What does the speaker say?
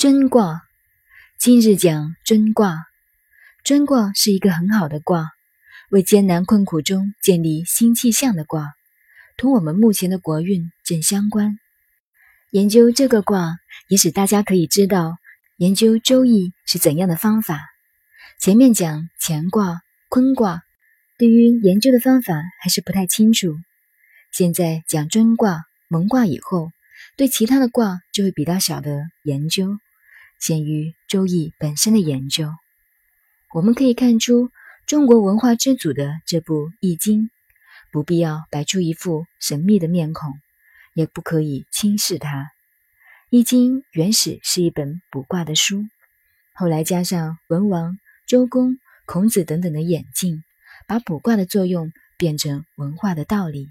真卦，今日讲真卦。真卦是一个很好的卦，为艰难困苦中建立新气象的卦，同我们目前的国运正相关。研究这个卦，也使大家可以知道研究周易是怎样的方法。前面讲乾卦、坤卦，对于研究的方法还是不太清楚。现在讲真卦、蒙卦以后。对其他的卦就会比较小的研究，限于《周易》本身的研究。我们可以看出中国文化之祖的这部《易经》，不必要摆出一副神秘的面孔，也不可以轻视它。《易经》原始是一本卜卦的书，后来加上文王、周公、孔子等等的演进，把卜卦的作用变成文化的道理。